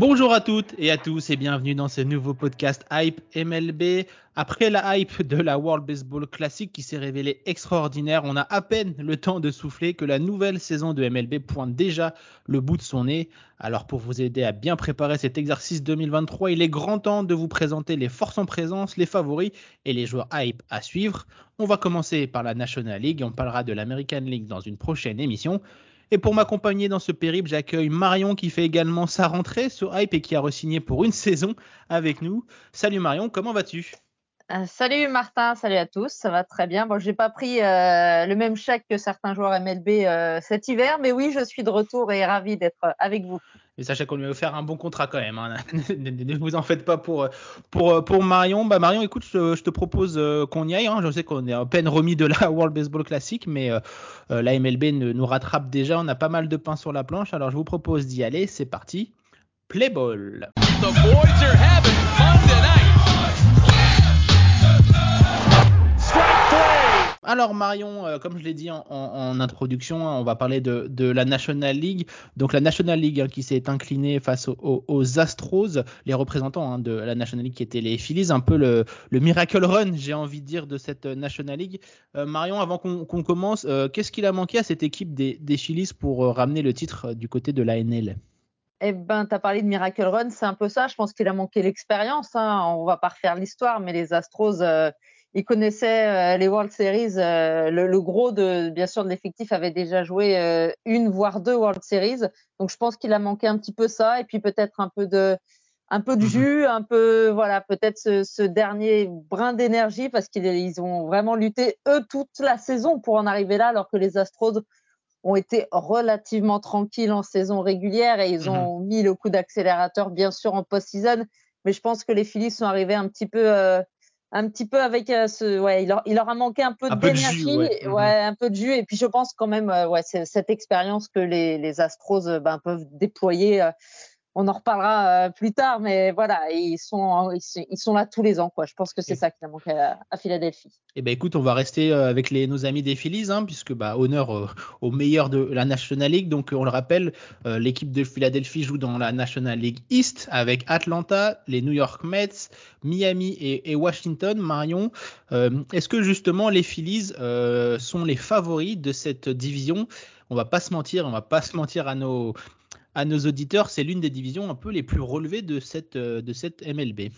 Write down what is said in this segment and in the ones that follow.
Bonjour à toutes et à tous et bienvenue dans ce nouveau podcast Hype MLB. Après la hype de la World Baseball Classic qui s'est révélée extraordinaire, on a à peine le temps de souffler que la nouvelle saison de MLB pointe déjà le bout de son nez. Alors pour vous aider à bien préparer cet exercice 2023, il est grand temps de vous présenter les forces en présence, les favoris et les joueurs hype à suivre. On va commencer par la National League, on parlera de l'American League dans une prochaine émission. Et pour m'accompagner dans ce périple, j'accueille Marion qui fait également sa rentrée sur Hype et qui a re-signé pour une saison avec nous. Salut Marion, comment vas-tu? Salut Martin, salut à tous, ça va très bien. Bon, j'ai pas pris euh, le même chèque que certains joueurs MLB euh, cet hiver, mais oui, je suis de retour et ravi d'être avec vous. Et sachez qu'on lui a offert un bon contrat quand même. Hein. ne vous en faites pas pour, pour, pour Marion. Bah Marion, écoute, je, te propose qu'on y aille. Hein. Je sais qu'on est à peine remis de la World Baseball Classic, mais la MLB nous rattrape déjà. On a pas mal de pain sur la planche. Alors je vous propose d'y aller. C'est parti. Play ball. Alors Marion, euh, comme je l'ai dit en, introduction, hein, on va parler de, la National League. Donc la National League hein, qui s'est inclinée face aux, Astros, les représentants hein, de la National League qui étaient les Phillies, un peu le, miracle run, j'ai envie de dire, de cette National League. Euh, Marion, avant qu'on commence, euh, qu'est-ce qu'il a manqué à cette équipe des, Phillies pour ramener le titre du côté de l'ANL eh ben, tu as parlé de Miracle Run, c'est un peu ça. Je pense qu'il a manqué l'expérience. On va pas refaire l'histoire, mais les Astros, il connaissait euh, les World Series. Euh, le, gros de, bien sûr, de l'effectif avait déjà joué euh, une voire deux World Series. Donc, je pense qu'il a manqué un petit peu ça, et puis peut-être un peu de, un peu de mhm. jus, un peu, voilà, peut-être ce, dernier brin d'énergie, parce qu'ils ont vraiment lutté eux toute la saison pour en arriver là, alors que les Astros ont été relativement tranquilles en saison régulière et ils mhm. ont mis le coup d'accélérateur, bien sûr, en post-season. Mais je pense que les Phillies sont arrivés un petit peu un petit peu avec euh, ce ouais il leur, il leur a manqué un peu d'énergie ouais. Mhm. ouais. un peu de jus et puis je pense quand même euh, ouais c'est cette expérience que les les Astros euh, ben, peuvent déployer on en reparlera euh, plus tard, mais voilà, ils sont, ils sont là tous les ans, quoi. Je pense que c'est ça qui a manqué à, Philadelphie. Eh ben, écoute, on va rester euh, avec les, nos amis des Phillies, hein, puisque bah, honneur euh, au meilleur de la National League. Donc, on le rappelle, l'équipe de Philadelphie joue dans la National League East avec Atlanta, les New York Mets, Miami et, Washington. Marion, est-ce que justement les Phillies sont les favoris de cette division? On va pas se mentir, on va pas se mentir à nos à nos auditeurs, c'est l'une des divisions un peu les plus relevées de cette, euh, de cette MLB.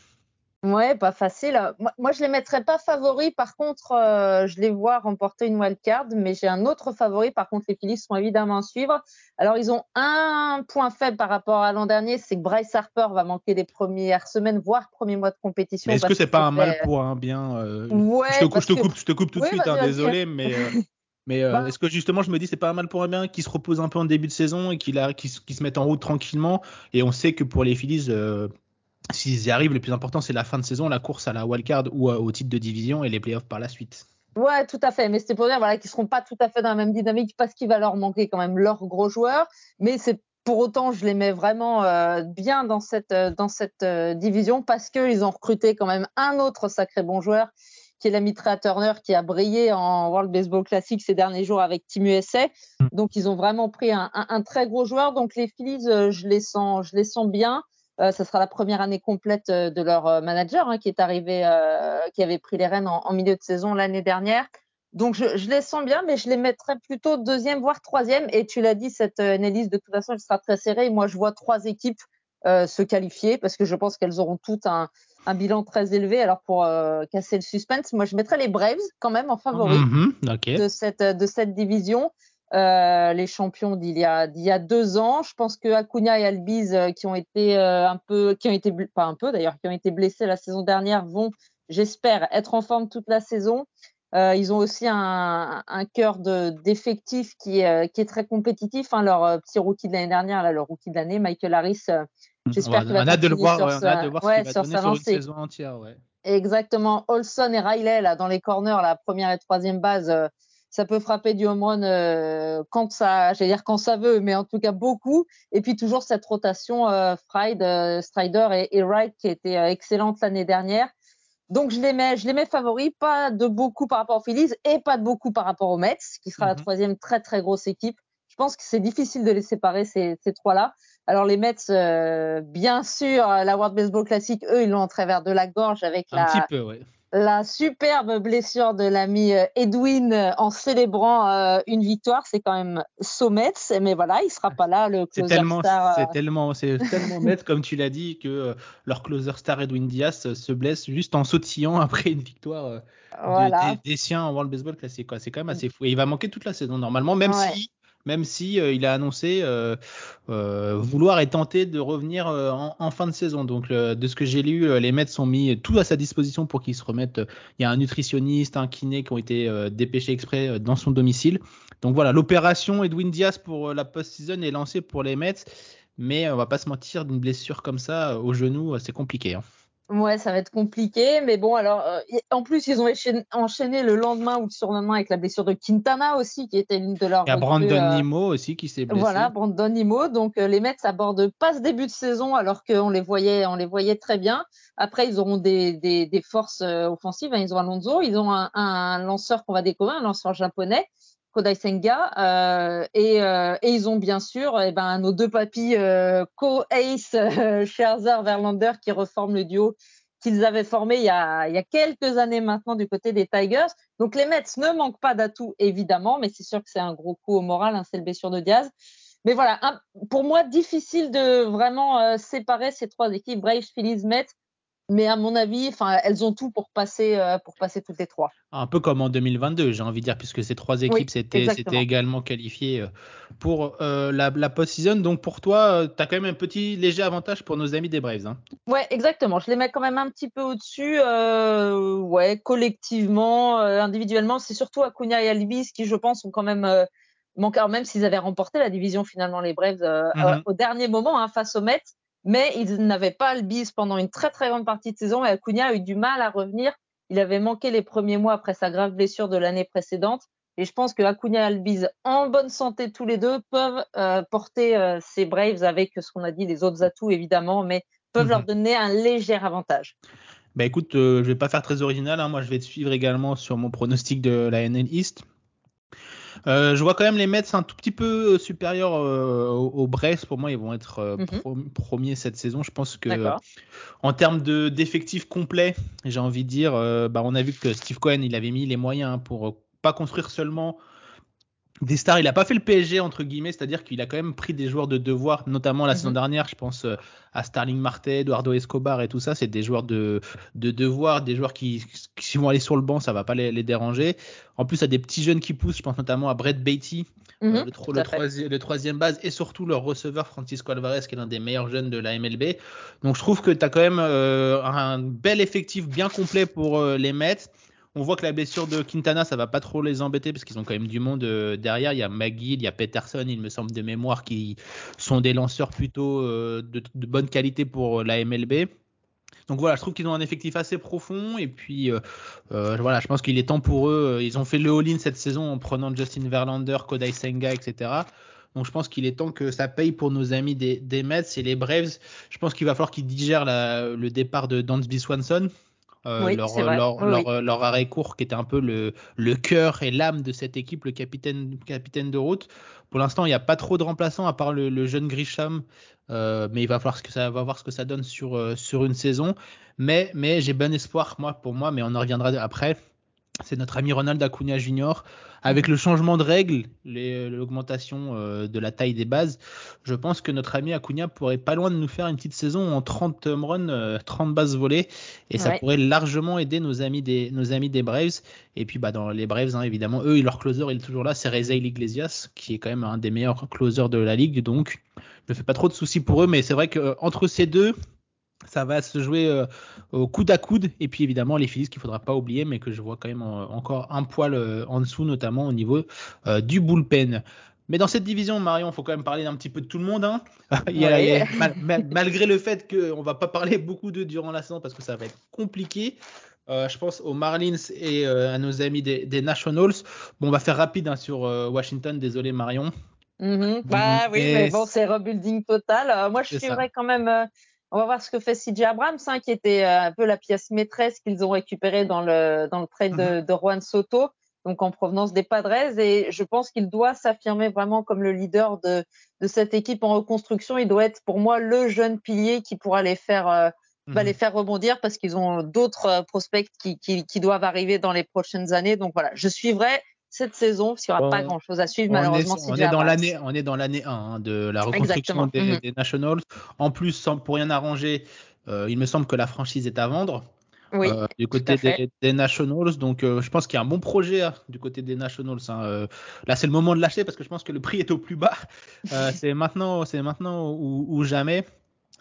Ouais, pas facile. Moi, je les mettrais pas favoris. Par contre, euh, je les vois remporter une wild card, mais j'ai un autre favori. Par contre, les Phillies sont évidemment à suivre. Alors, ils ont un point faible par rapport à l'an dernier, c'est que Bryce Harper va manquer les premières semaines, voire premiers mois de compétition. Est-ce que c'est pas un mal pour un bien euh, ouais, je, te, coupe, je te coupe tout de suite, hein, désolé, mais Mais euh, bah. est-ce que justement, je me dis, c'est pas mal pour un bien qui se repose un peu en début de saison et qu'il qu se mette en route tranquillement? Et on sait que pour les Phillies, euh, s'ils y arrivent, le plus important, c'est la fin de saison, la course à la wildcard ou au titre de division et les playoffs par la suite. Ouais, tout à fait. Mais c'était pour dire voilà, qu'ils seront pas tout à fait dans la même dynamique parce qu'il va leur manquer quand même leurs gros joueurs. Mais c'est pour autant, je les mets vraiment euh, bien dans cette, dans cette division parce qu'ils ont recruté quand même un autre sacré bon joueur qui est l'ami Turner, qui a brillé en World Baseball Classic ces derniers jours avec Team USA. Mm. Donc, ils ont vraiment pris un, très gros joueur. Donc, les Phillies, euh, je les sens, je les sens bien. Euh, ça sera la première année complète euh, de leur manager hein, qui est arrivé, qui avait pris les rênes en, milieu de saison l'année dernière. Donc je, les sens bien, mais je les mettrais plutôt deuxième, voire troisième. Et tu l'as dit, cette analyse de toute façon, elle sera très serrée. Moi, je vois trois équipes se qualifier parce que je pense qu'elles auront toutes un, un bilan très élevé. Alors pour euh, casser le suspense, moi je mettrais les Braves quand même en favori mhm, de cette de cette division. Euh, les champions d'il y a d'il y a deux ans. Je pense que Acuna et Albiz euh, qui ont été un peu qui ont été pas un peu d'ailleurs qui ont été blessés la saison dernière vont j'espère être en forme toute la saison. ils ont aussi un, un cœur de d'effectifs qui est qui est très compétitif. Hein, leur petit rookie de l'année dernière, là, leur rookie de l'année, Michael Harris J'espère qu'il va on a de le voir, sur, on a de voir ouais, ce qu'il va sur donner sa sur une lancée. saison entière. Ouais. Exactement. Olson et Riley, là, dans les corners, la première et troisième base, euh, ça peut frapper du home run euh, quand ça, j'allais dire quand ça veut, mais en tout cas beaucoup. Et puis toujours cette rotation euh, Fried, euh, Strider et, et Wright qui était excellente l'année dernière. Donc je les mets, je les mets favoris, pas de beaucoup par rapport aux Phillies et pas de beaucoup par rapport aux Mets, qui sera la Mhm. troisième très très grosse équipe. Je pense que c'est difficile de les séparer ces, ces trois-là. Alors les Mets, euh, bien sûr, la World Baseball Classic, eux, ils l'ont en travers de la gorge avec Un la, petit peu, ouais. la superbe blessure de l'ami euh, Edwin euh, en célébrant euh, une victoire. C'est quand même Sommets, mais voilà, il sera pas là, le C'est closer tellement, star. euh, c'est tellement, c'est tellement net comme tu l'as dit que euh, leur closer star Edwin Diaz euh, se blesse juste en sautillant après une victoire euh, de- voilà. des, des siens en World Baseball Classic. quoi. C'est quand même assez fou. Et il va manquer toute la saison normalement, même Ouais. si, même si euh, il a annoncé euh, euh, vouloir et tenter de revenir en, fin de saison. Donc de ce que j'ai lu, les Mets ont mis tout à sa disposition pour qu'il se remette. Il y a un nutritionniste, un kiné qui ont été dépêchés exprès dans son domicile. Donc voilà, l'opération Edwin Diaz pour la post-season est lancée pour les Mets. Mais on va pas se mentir, d'une blessure comme ça au genou, c'est compliqué. hein. Ouais, ça va être compliqué, mais bon, alors, euh, en plus, ils ont enchaîné, le lendemain ou le surlendemain avec la blessure de Quintana aussi, qui était l'une de leurs Il y a Brandon euh, Nimmo aussi qui s'est blessé. Voilà, Brandon Nimmo. Donc euh, les Mets abordent pas ce début de saison alors qu'on les voyait, on les voyait très bien. Après, ils auront des, des, des forces euh, offensives. hein. Ils ont Alonso, ils ont un, un lanceur qu'on va découvrir, un lanceur japonais, Kodai Senga, euh, et, euh, et ils ont bien sûr eh ben, nos deux papis euh, co-ace Scherzer Verlander qui reforment le duo qu'ils avaient formé il y, a, quelques années maintenant du côté des Tigers. Donc les Mets ne manquent pas d'atouts évidemment, mais c'est sûr que c'est un gros coup au moral, hein, c'est le blessure de Diaz. Mais voilà, pour moi difficile de vraiment séparer ces trois équipes, Braves, Phillies, Mets. Mais à mon avis, enfin, elles ont tout pour passer, euh, pour passer toutes les trois. Un peu comme en 2022, j'ai envie de dire, puisque ces trois équipes s'étaient également qualifiées euh, pour euh, la, la post-season. Donc pour toi, tu as quand même un petit léger avantage pour nos amis des Braves. hein. Ouais, exactement. Je les mets quand même un petit peu au-dessus. Euh, ouais, collectivement, individuellement, c'est surtout Acuna et Alvis qui, je pense, ont quand même manqué, même s'ils avaient remporté la division finalement les Braves euh, au dernier moment hein, face aux Mets, mais ils n'avaient pas Alvis pendant une très très grande partie de saison et Acuna a eu du mal à revenir. Il avait manqué les premiers mois après sa grave blessure de l'année précédente. Et je pense que Acuna et Albiz, en bonne santé tous les deux, peuvent euh, porter euh, ces Braves avec ce qu'on a dit, les autres atouts évidemment, mais peuvent Mhm. leur donner un léger avantage. Bah écoute, euh, je vais pas faire très original. hein. Moi, je vais te suivre également sur mon pronostic de la NL East. Euh, je vois quand même les Mets un tout petit peu euh, supérieurs euh, aux, aux Braves. Pour moi, ils vont être euh, Mhm. pro- premiers cette saison. Je pense que en termes de d'effectifs complets, j'ai envie de dire, bah, on a vu que Steve Cohen, il avait mis les moyens pour pas construire seulement des stars. Il a pas fait le PSG entre guillemets, c'est-à-dire qu'il a quand même pris des joueurs de devoir, notamment la Mhm. saison dernière. Je pense euh, à Starling Marte, Eduardo Escobar et tout ça. C'est des joueurs de de devoir, des joueurs qui qui vont aller sur le banc, ça va pas les, les déranger. En plus, il y a des petits jeunes qui poussent. Je pense notamment à Brett Beatty, Mhm, euh, le, tro- tout le à troisième, le troisième base et surtout leur receveur Francisco Alvarez qui est l'un des meilleurs jeunes de la MLB. Donc je trouve que tu as quand même euh, un bel effectif bien complet pour euh, les Mets. On voit que la blessure de Quintana, ça va pas trop les embêter parce qu'ils ont quand même du monde euh, derrière. Il y a McGill, il y a Peterson, il me semble de mémoire, qui sont des lanceurs plutôt euh, de, bonne qualité pour euh, la MLB. Donc voilà, je trouve qu'ils ont un effectif assez profond et puis voilà, je pense qu'il est temps pour eux. Ils ont fait le all-in cette saison en prenant Justin Verlander, Kodai Senga, etc. Donc je pense qu'il est temps que ça paye pour nos amis des, Mets et les Braves. Je pense qu'il va falloir qu'ils digèrent le départ de Dansby Swanson. Euh, Oui, leur, leur, Oui, leur, arrêt court qui était un peu le, le cœur et l'âme de cette équipe, le capitaine, capitaine de route. Pour l'instant, il n'y a pas trop de remplaçants à part le, le jeune Grisham, euh, mais il va falloir ce que ça va voir ce que ça donne sur, euh, sur une saison. Mais, mais j'ai bon espoir moi pour moi, mais on en reviendra après. C'est notre ami Ronald Acuna Jr. Avec le changement de règles, les- l'augmentation euh, de la taille des bases, je pense que notre ami Acuna pourrait pas loin de nous faire une petite saison en 30 home runs, euh, 30 bases volées, et ça pourrait largement aider nos amis des, nos amis des Braves. Et puis bah, dans les Braves, hein, évidemment, eux, leur closer, il est toujours là, c'est Rezail Iglesias, qui est quand même un des meilleurs closers de la ligue, donc je me fais pas trop de soucis pour eux, mais c'est vrai que euh, entre ces deux, ça va se jouer euh, au coude à coude. Et puis évidemment, les Phillies qu'il faudra pas oublier, mais que je vois quand même euh, encore un poil euh, en dessous, notamment au niveau euh, du bullpen. Mais dans cette division, Marion, il faut quand même parler un petit peu de tout le monde. Hein. malgré le fait qu'on ne va pas parler beaucoup d'eux durant la saison parce que ça va être compliqué. Euh, je pense aux Marlins et euh, à nos amis des, Nationals. Bon, on va faire rapide hein, sur euh, Washington. Désolé, Marion. Mm-hmm. Bah oui, mais bon, c'est rebuilding total. moi, je suivrai quand même. On va voir ce que fait CJ Abrams, hein, qui était un peu la pièce maîtresse qu'ils ont récupérée dans le, dans le trade de, mm-hmm. de, Juan Soto, donc en provenance des Padres. Et je pense qu'il doit s'affirmer vraiment comme le leader de, de cette équipe en reconstruction. Il doit être pour moi le jeune pilier qui pourra les faire les mhm. faire rebondir parce qu'ils ont d'autres euh, prospects qui, qui, qui, doivent arriver dans les prochaines années. Donc voilà, je suivrai cette saison parce qu'il n'y aura pas grand chose à suivre malheureusement. on, est dans l'année, on est dans l'année 1 hein, de la reconstruction des, mhm. des, Nationals. En plus, sans, pour rien arranger, euh, il me semble que la franchise est à vendre. Oui, euh, du côté des, des, Nationals. Donc, euh, je pense qu'il y a un bon projet hein, du côté des Nationals. Hein. Euh, là, c'est le moment de lâcher parce que je pense que le prix est au plus bas. c'est maintenant, c'est maintenant ou, ou jamais.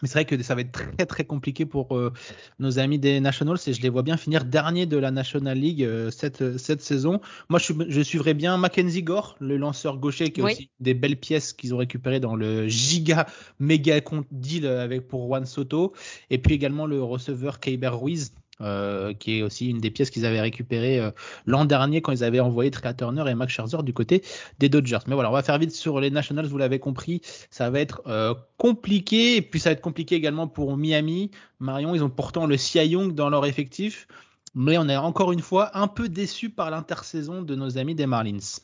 Mais c'est vrai que ça va être très très compliqué pour euh, nos amis des Nationals et je les vois bien finir dernier de la National League euh, cette, cette saison. Moi, je, je, suivrais bien Mackenzie Gore, le lanceur gaucher, qui est aussi des belles pièces qu'ils ont récupérées dans le giga méga deal avec pour Juan Soto. Et puis également le receveur Kyber Ruiz, euh, qui est aussi une des pièces qu'ils avaient récupérées euh, l'an dernier quand ils avaient envoyé Trey Turner et Max Scherzer du côté des Dodgers. Mais voilà, on va faire vite sur les Nationals, vous l'avez compris, ça va être euh, compliqué et puis ça va être compliqué également pour Miami. Marion, ils ont pourtant le Cy Young dans leur effectif, mais on est encore une fois un peu déçu par l'intersaison de nos amis des Marlins.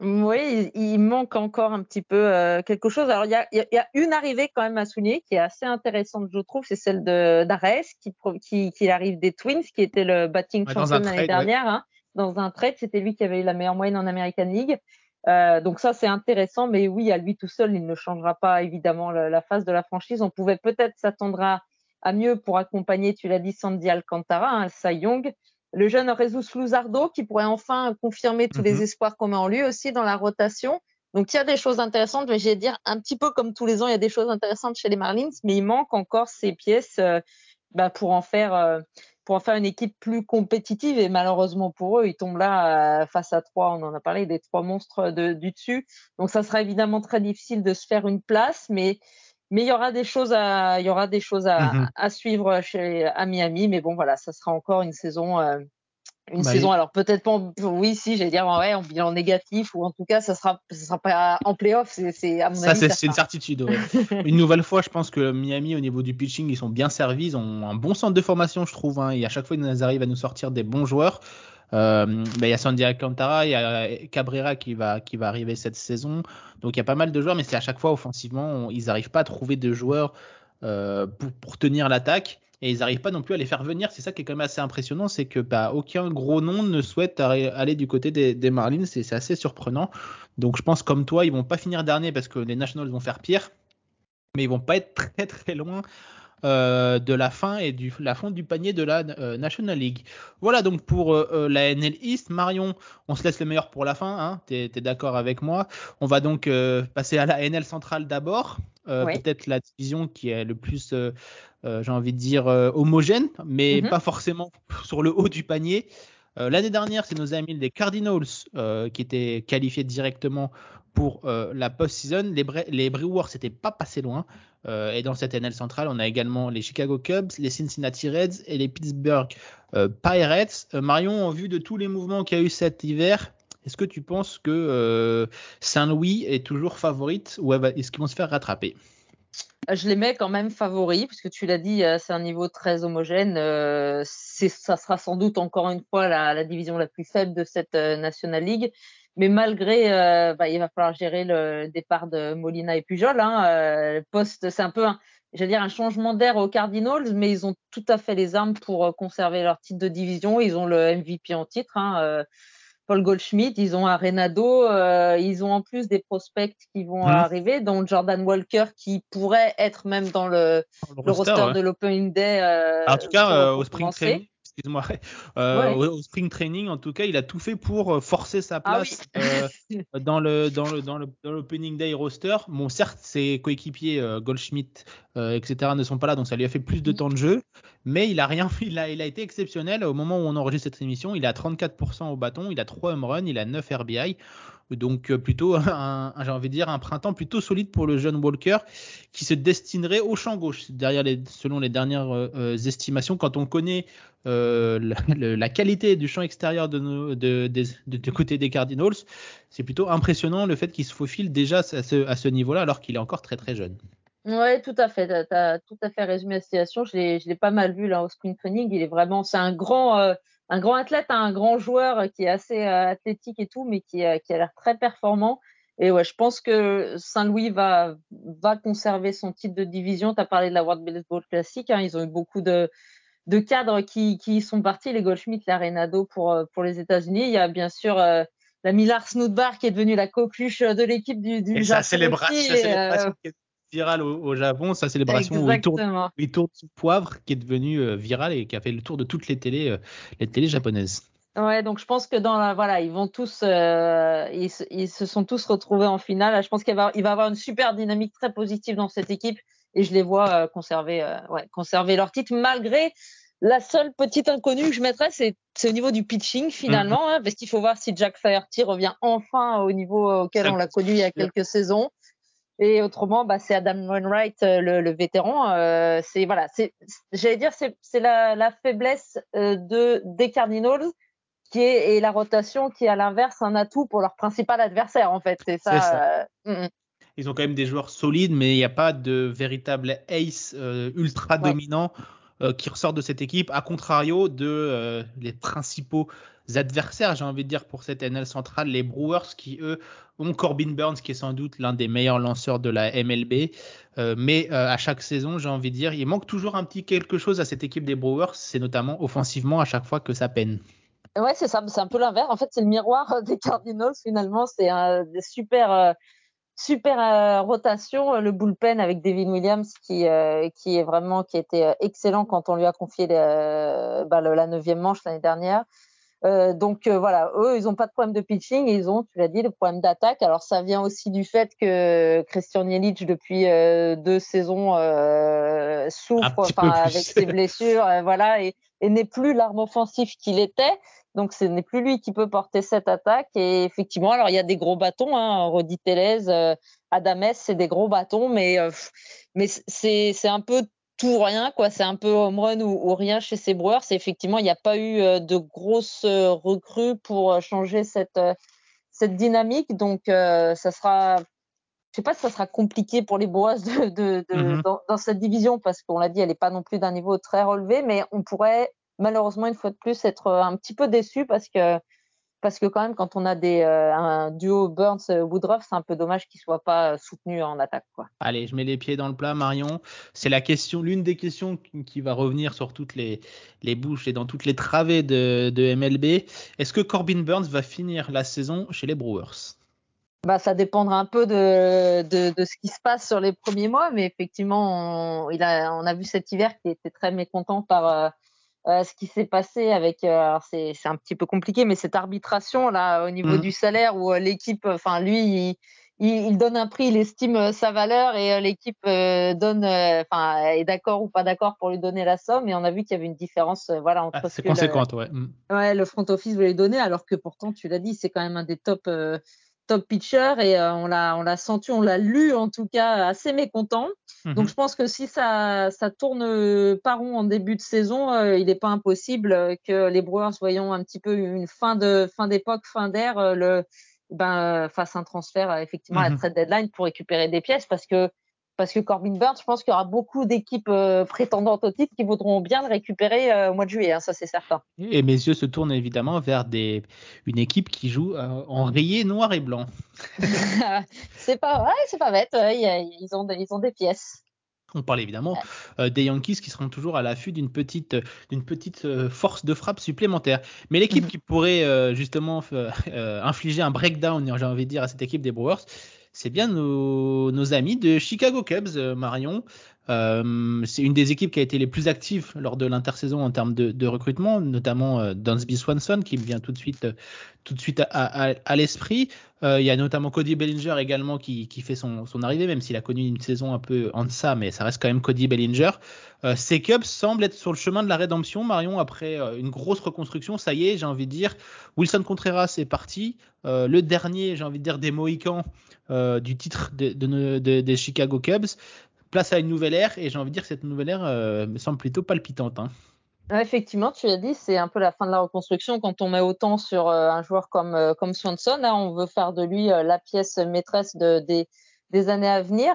Oui, il manque encore un petit peu euh, quelque chose. Alors, il y a, y a, une arrivée quand même à souligner qui est assez intéressante, je trouve, c'est celle de d'Ares qui, qui, qui, arrive des Twins, qui était le batting champion l'année dernière. Hein, dans un trade, c'était lui qui avait eu la meilleure moyenne en American League. Euh, donc ça, c'est intéressant, mais oui, à lui tout seul, il ne changera pas évidemment la, la phase de la franchise. On pouvait peut-être s'attendre à, à, mieux pour accompagner, tu l'as dit, Sandy Alcantara, hein, Cy Young le jeune Jesus Luzardo qui pourrait enfin confirmer tous les mhm. espoirs qu'on met en lui aussi dans la rotation. Donc il y a des choses intéressantes, mais j'ai dire un petit peu comme tous les ans, il y a des choses intéressantes chez les Marlins, mais il manque encore ces pièces euh, bah, pour en faire euh, pour en faire une équipe plus compétitive. Et malheureusement pour eux, ils tombent là euh, face à trois, on en a parlé, des trois monstres de, du dessus. Donc ça sera évidemment très difficile de se faire une place, mais mais il y aura des choses à, il y aura des choses à, mhm. à suivre chez à Miami. Mais bon, voilà, ça sera encore une saison, euh, une bah, saison. Alors peut-être pas, oui, si, j'allais dire ouais, en bilan négatif ou en tout cas, ça sera, ça sera pas en playoff. C'est, à mon ça, c'est, c'est une certitude. Ouais. une nouvelle fois, je pense que Miami, au niveau du pitching, ils sont bien servis. Ils ont un bon centre de formation, je trouve. Hein, et à chaque fois, ils arrivent à nous sortir des bons joueurs. Euh, ben, il y a Sandy Alcantara, il y a Cabrera qui va, qui va arriver cette saison. Donc il y a pas mal de joueurs, mais c'est à chaque fois offensivement, ils n'arrivent pas à trouver de joueurs euh, pour, pour, tenir l'attaque. Et ils n'arrivent pas non plus à les faire venir. C'est ça qui est quand même assez impressionnant, c'est que bah, aucun gros nom ne souhaite aller du côté des, des Marlins. C'est assez surprenant. Donc je pense comme toi, ils vont pas finir dernier parce que les Nationals vont faire pire, mais ils vont pas être très très loin euh, de la fin et du la fin du panier de la euh, National League. Voilà donc pour euh, la NL East. Marion, on se laisse le meilleur pour la fin. Hein, T'es es, d'accord avec moi On va donc passer à la NL centrale d'abord. Peut-être la division qui est le plus, j'ai envie de dire, homogène, mais mm-hmm. pas forcément sur le haut du panier. L'année dernière, c'est nos amis des Cardinals qui étaient qualifiés directement pour euh, la post-season. Les, les Brewers n'étaient pas passés loin. Euh, et dans cette NL centrale, on a également les Chicago Cubs, les Cincinnati Reds et les Pittsburgh euh, Pirates. Marion, en vue de tous les mouvements qu'il y a eu cet hiver, est-ce que tu penses que Saint-Louis est toujours favorite ou est-ce qu'ils vont se faire rattraper? Je les mets quand même favoris, puisque tu l'as dit, c'est un niveau très homogène. ça sera sans doute encore une fois la, division la plus faible de cette National League. Mais malgré, euh, bah, il va falloir gérer le départ de Molina et Pujol. Hein, euh, poste, c'est un peu, un, j'allais dire, un changement d'air aux Cardinals, mais ils ont tout à fait les armes pour euh, conserver leur titre de division. Ils ont le MVP en titre, hein, euh, Paul Goldschmidt. Ils ont Arenado. Ils ont en plus des prospects qui vont mmh. arriver, dont Jordan Walker, qui pourrait être même dans le, le roster, de l'Opening Day. en tout cas, au Spring Training excuse-moi, euh, au, spring training, en tout cas, il a tout fait pour euh, forcer sa ah place euh, dans le dans le dans le l'opening day roster. Bon, certes, ses coéquipiers Goldschmidt, etc. ne sont pas là, donc ça lui a fait plus de temps de jeu, mais il a rien, il a il a été exceptionnel au moment où on enregistre cette émission. Il a 34% au bâton, il a 3 home runs, il a 9 RBI. Donc plutôt un, j'ai envie de dire un printemps plutôt solide pour le jeune Walker qui se destinerait au champ gauche. Derrière les, selon les dernières estimations, quand on connaît la, qualité du champ extérieur de, côté des Cardinals, c'est plutôt impressionnant le fait qu'il se faufile déjà à ce, niveau-là alors qu'il est encore très très jeune. Oui, tout à fait. Tu as, tout à fait résumé la situation. Je l'ai pas mal vu là au spring training. Il est vraiment, c'est un grand, euh, un grand athlète, un grand joueur qui est assez euh, athlétique et tout, mais qui, euh, qui a l'air très performant. Et ouais, je pense que Saint-Louis va, va conserver son titre de division. Tu as parlé de la World Baseball Classic. Hein. Ils ont eu beaucoup de, de cadres qui, qui sont partis, les Goldschmidt, la Renado pour, pour les États-Unis. Il y a bien sûr la Millard Snoodbar qui est devenue la coqueluche de l'équipe du, du et Japon. Sa célébration, virale au, Japon, sa célébration où il, tourne, il tourne sous poivre, qui est devenu euh, viral et qui a fait le tour de toutes les télés, euh, les télés japonaises. Ouais, donc je pense que dans la voilà, ils vont tous, euh, ils, ils, se sont tous retrouvés en finale. Je pense qu'il va, il va avoir une super dynamique très positive dans cette équipe et je les vois conserver, ouais, conserver leur titre malgré la seule petite inconnue que je mettrais, c'est, au niveau du pitching finalement, mm-hmm. hein, parce qu'il faut voir si Jack Flaherty revient enfin au niveau auquel on l'a connu il y a quelques saisons. Et autrement, bah, c'est Adam Wainwright, euh, le, le vétéran. Euh, c'est voilà, c'est, j'allais dire, c'est, c'est la, la, faiblesse euh, de des Cardinals qui est et la rotation qui est à l'inverse un atout pour leur principal adversaire en fait. C'est ça. Mm, mm. Ils ont quand même des joueurs solides, mais il n'y a pas de véritable ace ultra dominant qui ressort de cette équipe, à contrario de les principaux adversaires, j'ai envie de dire, pour cette NL centrale, les Brewers, qui eux ont Corbin Burns, qui est sans doute l'un des meilleurs lanceurs de la MLB. Euh, mais euh, à chaque saison, j'ai envie de dire, il manque toujours un petit quelque chose à cette équipe des Brewers, c'est notamment offensivement à chaque fois que ça peine. Ouais, c'est ça, c'est un peu l'inverse. En fait, c'est le miroir des Cardinals finalement. C'est un des super, euh, super rotation. Le bullpen avec Devin Williams qui, qui est vraiment, qui était excellent quand on lui a confié bah, la neuvième manche l'année dernière. Euh, donc euh, voilà, eux, ils n'ont pas de problème de pitching, ils ont, tu l'as dit, le problème d'attaque. Alors ça vient aussi du fait que Christian Yelich, depuis euh, deux saisons, souffre avec ses blessures, voilà, et, n'est plus l'arme offensive qu'il était. Donc ce n'est plus lui qui peut porter cette attaque. Et effectivement, alors il y a des gros bâtons, hein, Rodi Tellez, Adames, c'est des gros bâtons, mais mais c'est c'est un peu tout rien, quoi. C'est un peu home run ou, rien chez ces Brewers. C'est effectivement, il n'y a pas eu euh, de grosses euh, recrues pour euh, changer cette, cette dynamique. Donc, ça sera, je sais pas si ça sera compliqué pour les Brewers de, de, mm-hmm. dans, dans, cette division parce qu'on l'a dit, elle n'est pas non plus d'un niveau très relevé, mais on pourrait malheureusement une fois de plus être un petit peu déçu parce que parce que quand même, quand on a des, euh, un duo Burns-Woodruff, c'est un peu dommage qu'il soit pas euh, soutenu en attaque. Quoi. Allez, je mets les pieds dans le plat, Marion. C'est la question, l'une des questions qui va revenir sur toutes les, les bouches et dans toutes les travées de, de MLB. Est-ce que Corbin Burns va finir la saison chez les Brewers? Bah, ça dépendra un peu de, de, de, ce qui se passe sur les premiers mois, mais effectivement, on, il a, on a vu cet hiver qui était très mécontent par, euh, euh, ce qui s'est passé avec, euh, alors c'est, c'est un petit peu compliqué, mais cette arbitration là au niveau mmh. du salaire où euh, l'équipe, enfin lui, il, il, donne un prix, il estime sa valeur et l'équipe donne, enfin est d'accord ou pas d'accord pour lui donner la somme. Et on a vu qu'il y avait une différence, voilà entre ah, ce que le, ouais. Mmh. ouais. le front office voulait lui donner, alors que pourtant tu l'as dit, c'est quand même un des top top pitcher et on l'a on l'a senti, on l'a lu en tout cas assez mécontent. Donc mhm. je pense que si ça, ça tourne euh, pas rond en début de saison, euh, il n'est pas impossible que les Brewers voyons un petit peu une fin de fin d'époque, fin d'ère, le ben fasse un transfert effectivement à la mhm. trade deadline pour récupérer des pièces parce que parce que Corbin Burns, je pense qu'il y aura beaucoup d'équipes euh, prétendantes au titre qui voudront bien le récupérer euh, au mois de juillet, hein, ça c'est certain. Et mes yeux se tournent évidemment vers des, une équipe qui joue euh, en rayé noir et blanc. c'est pas, ouais, c'est pas bête, ils, ont, ils ont des pièces. On parle évidemment des Yankees qui seront toujours à l'affût d'une petite, d'une petite force de frappe supplémentaire. Mais l'équipe mhm. qui pourrait justement infliger un breakdown, j'ai envie de dire, à cette équipe des Brewers, c'est bien nos, amis de Chicago Cubs, euh, Marion. Euh, c'est une des équipes qui a été les plus actives lors de l'intersaison en termes de, recrutement, notamment euh, Dansby Swanson qui me vient tout de suite, suite à, l'esprit. Euh, il y a notamment Cody Bellinger également qui, fait son, arrivée, même s'il a connu une saison un peu en deçà, mais ça reste quand même Cody Bellinger. ces Cubs semblent être sur le chemin de la rédemption, Marion, après une grosse reconstruction. Ça y est, j'ai envie de dire, Wilson Contreras est parti. le dernier, j'ai envie de dire, des Mohicans du titre des Chicago Cubs place à une nouvelle ère et j'ai envie de dire que cette nouvelle ère euh, me semble plutôt palpitante. Hein. Effectivement, tu as dit, c'est un peu la fin de la reconstruction quand on met autant sur euh, un joueur comme, euh, comme Swanson. On veut faire de lui la pièce maîtresse de, des, des années à venir.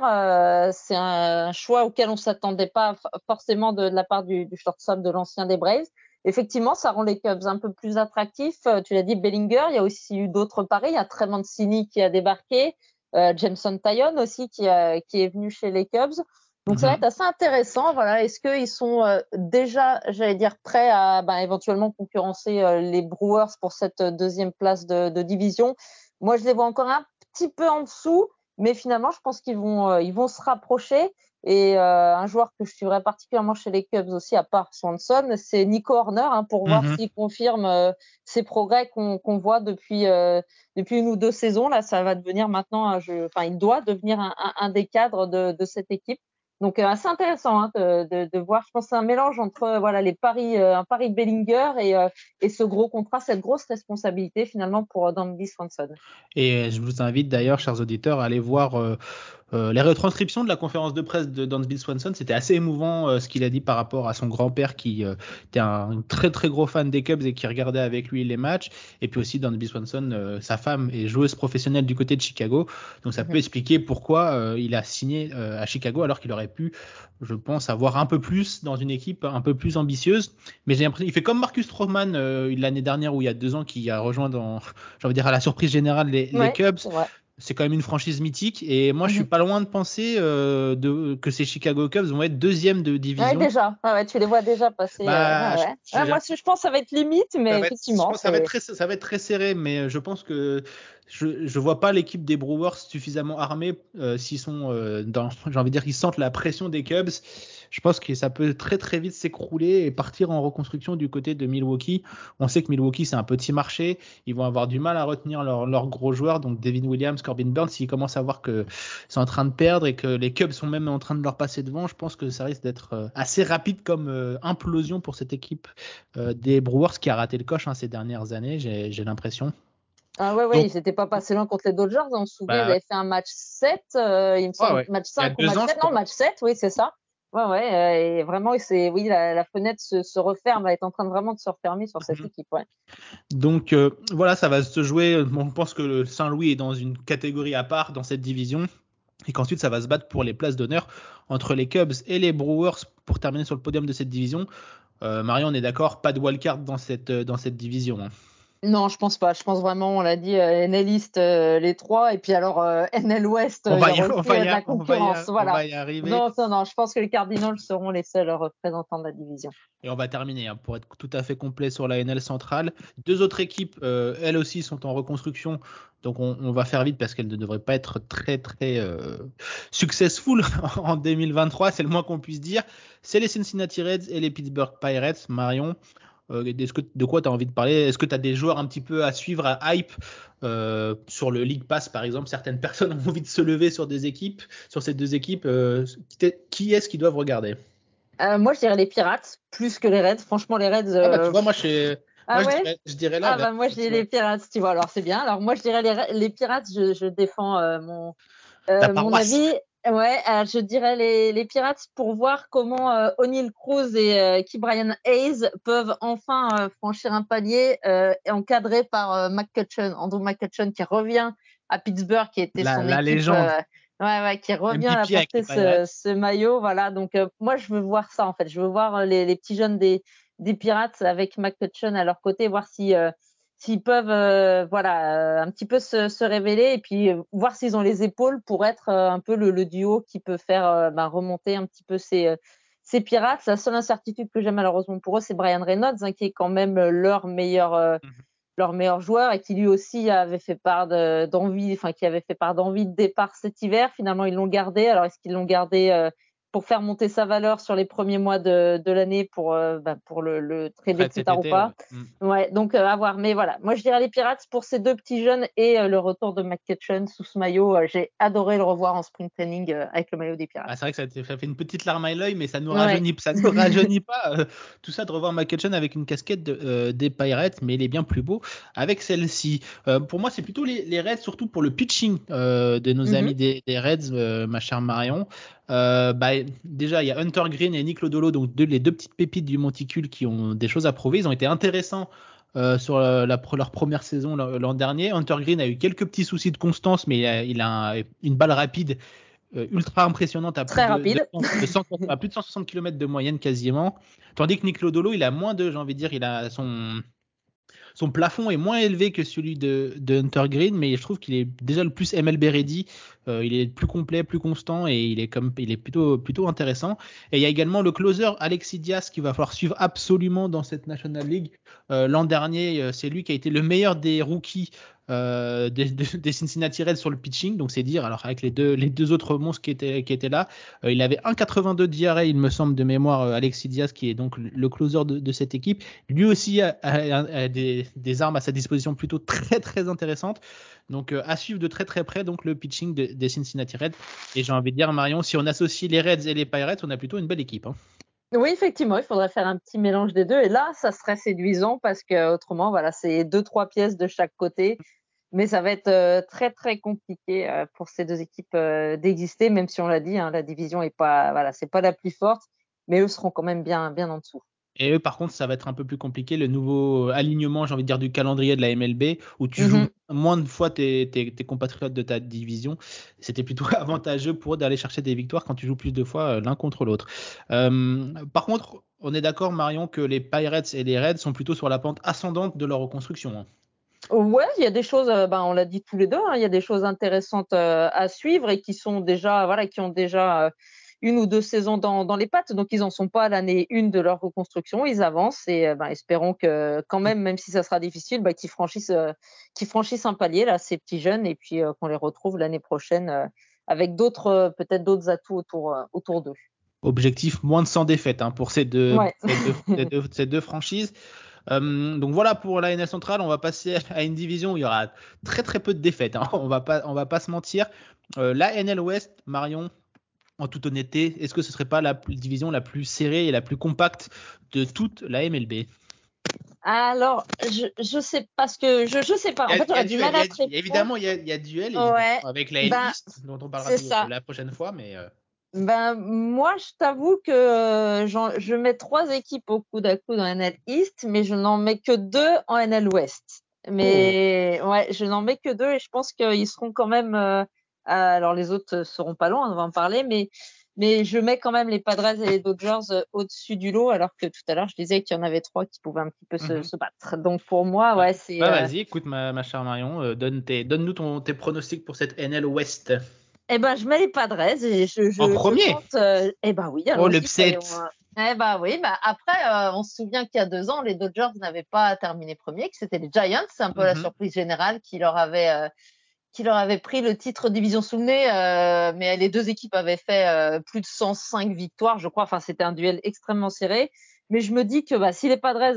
c'est un, choix auquel on s'attendait pas forcément de, la part du, du shortstop de l'ancien des Braves. Effectivement, ça rend les Cubs un peu plus attractifs. Tu l'as dit, Bellinger. Il y a aussi eu d'autres paris. Il y a Tremont Mancini qui a débarqué. Euh, Jameson Tayon aussi qui, qui, est venu chez les Cubs. Donc ça va mhm. être assez intéressant. Voilà, est-ce qu'ils sont euh, déjà, j'allais dire, prêts à ben, éventuellement concurrencer euh, les Brewers pour cette deuxième place de, de, division? Moi, je les vois encore un petit peu en dessous, mais finalement, je pense qu'ils vont, ils vont se rapprocher. Et euh, un joueur que je suivrais particulièrement chez les Cubs aussi, à part Swanson, c'est Nico Horner, hein, pour voir mhm. s'il confirme euh, ses progrès qu'on voit depuis, euh, depuis une ou deux saisons. Là, ça va devenir maintenant, je, enfin, il doit devenir un, un, un des cadres de, de, cette équipe. Donc euh, assez intéressant hein, de, de, de, voir. Je pense c'est un mélange entre voilà les paris, un pari Bellinger et, et ce gros contrat, cette grosse responsabilité finalement pour Danby Swanson. Et je vous invite d'ailleurs, chers auditeurs, à aller voir euh, les retranscriptions de la conférence de presse de Bill Swanson, c'était assez émouvant euh, ce qu'il a dit par rapport à son grand-père qui euh, était un, très très gros fan des Cubs et qui regardait avec lui les matchs. Et puis aussi Bill Swanson, sa femme est joueuse professionnelle du côté de Chicago. Donc ça peut expliquer pourquoi il a signé à Chicago alors qu'il aurait pu, je pense, avoir un peu plus dans une équipe un peu plus ambitieuse. Mais j'ai l'impression, il fait comme Marcus Stroman l'année dernière ou il y a deux ans qui a rejoint dans, j'ai envie dire à la surprise générale les, les Cubs c'est quand même une franchise mythique. Et moi, je suis mhm. pas loin de penser euh, de, que ces Chicago Cubs vont être deuxième de division. Ouais, déjà. ouais, tu les vois déjà passer. Bah, euh, je, moi, je pense que ça va être limite, mais effectivement. ça, va être très, ça va être très serré, mais je pense que je ne vois pas l'équipe des Brewers suffisamment armée euh, s'ils sont dans, j'ai envie de dire qu'ils sentent la pression des Cubs je pense que ça peut très très vite s'écrouler et partir en reconstruction du côté de Milwaukee. On sait que Milwaukee c'est un petit marché, ils vont avoir du mal à retenir leurs gros joueurs, donc Devin Williams, Corbin Burns, s'ils commencent à voir que c'est en train de perdre et que les Cubs sont même en train de leur passer devant, je pense que ça risque d'être euh, assez rapide comme euh, implosion pour cette équipe euh, des Brewers qui a raté le coche hein, ces dernières années, j'ai l'impression. Ah ouais, ouais, ils n'étaient pas passés loin contre les Dodgers. On se souvient, bah ils avaient fait un match 7, il me semble, match 5 ou match 7. Non, match 7, oui, c'est ça. Ouais, ouais, euh, et vraiment, c'est oui, la, la fenêtre se, se, referme, elle est en train de vraiment de se refermer sur cette mhm. équipe. Ouais. Donc euh, voilà, ça va se jouer. Bon, je pense que le Saint-Louis est dans une catégorie à part dans cette division, et qu'ensuite ça va se battre pour les places d'honneur entre les Cubs et les Brewers pour terminer sur le podium de cette division. Euh, Marion, on est d'accord, pas de wildcard dans cette dans cette division. Hein. Non, je pense pas. Je pense vraiment, on l'a dit, euh, NL East euh, les trois, et puis alors euh, NL West, on va y, on va y, la concurrence. On va y, arriver. Non, non, non, je pense que les Cardinals seront les seuls représentants de la division. Et on va terminer hein, pour être tout à fait complet sur la NL centrale. Deux autres équipes, elles aussi, sont en reconstruction. Donc on, on va faire vite parce qu'elles ne devraient pas être très très successful en 2023, c'est le moins qu'on puisse dire. C'est les Cincinnati Reds et les Pittsburgh Pirates. Marion, euh, de quoi tu as envie de parler? Est-ce que tu as des joueurs un petit peu à suivre, à hype euh, sur le League Pass par exemple? Certaines personnes ont envie de se lever sur des équipes, sur ces deux équipes. Euh, qui est-ce qu'ils doivent regarder? Moi, je dirais les Pirates plus que les Reds. Franchement, les Reds. Ah bah, tu vois, moi, je, ah je, dirais, là. Ah bah, moi, je dirais les Pirates, tu vois. Alors, c'est bien. Alors, moi, je dirais les, les Pirates, je, je défends mon, mon avis. Ouais, euh, je dirais les, les, Pirates pour voir comment euh, O'Neill Cruz et euh, Brian Hayes peuvent enfin euh, franchir un palier euh, encadré par McCutcheon, Andrew McCutcheon qui revient à Pittsburgh, qui était la, son la légende. ouais, ouais, qui revient à porter ce, ce, maillot. Voilà, donc moi je veux voir ça en fait. Je veux voir les, les petits jeunes des, des Pirates avec McCutcheon à leur côté, voir si s'ils peuvent euh, voilà euh, un petit peu se, se, révéler et puis euh, voir s'ils ont les épaules pour être un peu le, le duo qui peut faire bah, remonter un petit peu ces, ces pirates. La seule incertitude que j'ai malheureusement pour eux, c'est Brian Reynolds hein, qui est quand même leur meilleur mmh leur meilleur joueur et qui lui aussi avait fait part d'envie, enfin qui avait fait part d'envie de départ cet hiver. Finalement, ils l'ont gardé. Alors est-ce qu'ils l'ont gardé pour faire monter sa valeur sur les premiers mois de, de l'année pour, euh, bah, pour le, le trade, etc. ou pas. Ouais. ouais donc euh, à voir. Mais voilà, moi je dirais les Pirates pour ces deux petits jeunes et euh, le retour de McKetchun sous ce maillot. J'ai adoré le revoir en spring training avec le maillot des Pirates. Ah, c'est vrai que ça, fait une petite larme à l'œil, mais ça ne nous rajeunit, ça nous rajeunit pas tout ça de revoir McKetchun avec une casquette de, des Pirates, mais il est bien plus beau avec celle-ci. pour moi, c'est plutôt les, les, Reds, surtout pour le pitching de nos mm-hmm. amis des, des Reds, ma chère Marion. Euh, bah, déjà, il y a Hunter Green et Nick Lodolo, donc les deux petites pépites du monticule qui ont des choses à prouver. Ils ont été intéressants euh, sur la, leur première saison l'an dernier. Hunter Green a eu quelques petits soucis de constance, mais il a, une balle rapide euh, ultra impressionnante à plus, de, à plus de 160 km de moyenne quasiment. Tandis que Nick Lodolo, il a moins de, j'ai envie de dire, il a son son plafond est moins élevé que celui de, Hunter Green, mais je trouve qu'il est déjà le plus MLB ready. Euh, il est plus complet, plus constant et il est comme il est plutôt plutôt intéressant. Et il y a également le closer Alexis Diaz qui va falloir suivre absolument dans cette National League. Euh, l'an dernier, euh, c'est lui qui a été le meilleur des rookies euh, des, Cincinnati Reds sur le pitching, donc c'est dire, alors avec les deux, autres monstres qui étaient, qui étaient là, euh, il avait 1,82 d'IRA, il me semble de mémoire, euh, Alexis Diaz, qui est donc le closer de, cette équipe. Lui aussi a, des, armes à sa disposition plutôt très très intéressantes. Donc à suivre de très très près donc le pitching des Cincinnati Reds. Et j'ai envie de dire, Marion, si on associe les Reds et les Pirates, on a plutôt une belle équipe. Hein. Oui, effectivement, il faudrait faire un petit mélange des deux. Et là, ça serait séduisant parce que autrement, voilà, c'est deux, trois pièces de chaque côté. Mais ça va être euh, très très compliqué euh, pour ces deux équipes euh, d'exister, même si on l'a dit, hein, la division est pas, voilà, c'est pas la plus forte, mais eux seront quand même bien bien en dessous. Et eux, par contre, ça va être un peu plus compliqué. Le nouveau alignement, j'ai envie de dire, du calendrier de la MLB, où tu joues mhm. moins de fois tes, tes, compatriotes de ta division. C'était plutôt avantageux pour eux d'aller chercher des victoires quand tu joues plus de fois l'un contre l'autre. par contre, on est d'accord, Marion, que les Pirates et les Reds sont plutôt sur la pente ascendante de leur reconstruction. Hein. Ouais, il y a des choses, euh, ben, on l'a dit tous les deux, hein, il y a des choses intéressantes euh, à suivre et qui sont déjà, voilà, qui ont déjà euh, une ou deux saisons dans, dans les pattes. Donc, ils n'en sont pas à l'année une de leur reconstruction. Ils avancent et ben, espérons que quand même, même si ça sera difficile, ben, qu'ils franchissent, qu'ils franchissent un palier, là, ces petits jeunes, et puis qu'on les retrouve l'année prochaine avec d'autres, peut-être d'autres atouts autour, autour d'eux. Objectif moins de 100 défaites hein, pour ces deux, ces deux, ces deux franchises. Euh, donc voilà pour la NL centrale. On va passer à une division où il y aura très très peu de défaites. Hein. On va pas on va pas se mentir. Euh, la NL West, Marion. En toute honnêteté, est-ce que ce serait pas la division la plus serrée et la plus compacte de toute la MLB alors, je, je sais parce que je, je sais pas. En fait, on a du mal à Évidemment, il y a, il y a duel avec la ben, dont on parlera la prochaine fois, mais. Euh, ben, moi, je t'avoue que euh, je mets trois équipes au coude à coude en NL East, mais je n'en mets que deux en NL West. Mais oh. ouais, je n'en mets que deux et je pense qu'ils seront quand même. Euh, alors, les autres seront pas loin, on va en parler, mais mais je mets quand même les Padres et les Dodgers euh, au-dessus du lot, alors que tout à l'heure, je disais qu'il y en avait trois qui pouvaient un petit peu se, mm-hmm. battre. Donc pour moi, ouais, c'est. Bah, Vas-y, écoute, ma, ma chère Marion, donne tes, donne-nous tes pronostics pour cette NL West. Eh ben, je mets les Padres et je. je en premier. Euh, eh ben oui. Oh l'upset. Eh ben oui. Bah après, euh, on se souvient qu'il y a deux ans, les Dodgers n'avaient pas terminé premier, que c'était les Giants. C'est un peu la mhm. surprise générale qui leur avait. Euh, qui leur avait pris le titre division sous le nez, mais les deux équipes avaient fait plus de 105 victoires, je crois. Enfin, c'était un duel extrêmement serré. Mais je me dis que bah, si les Padres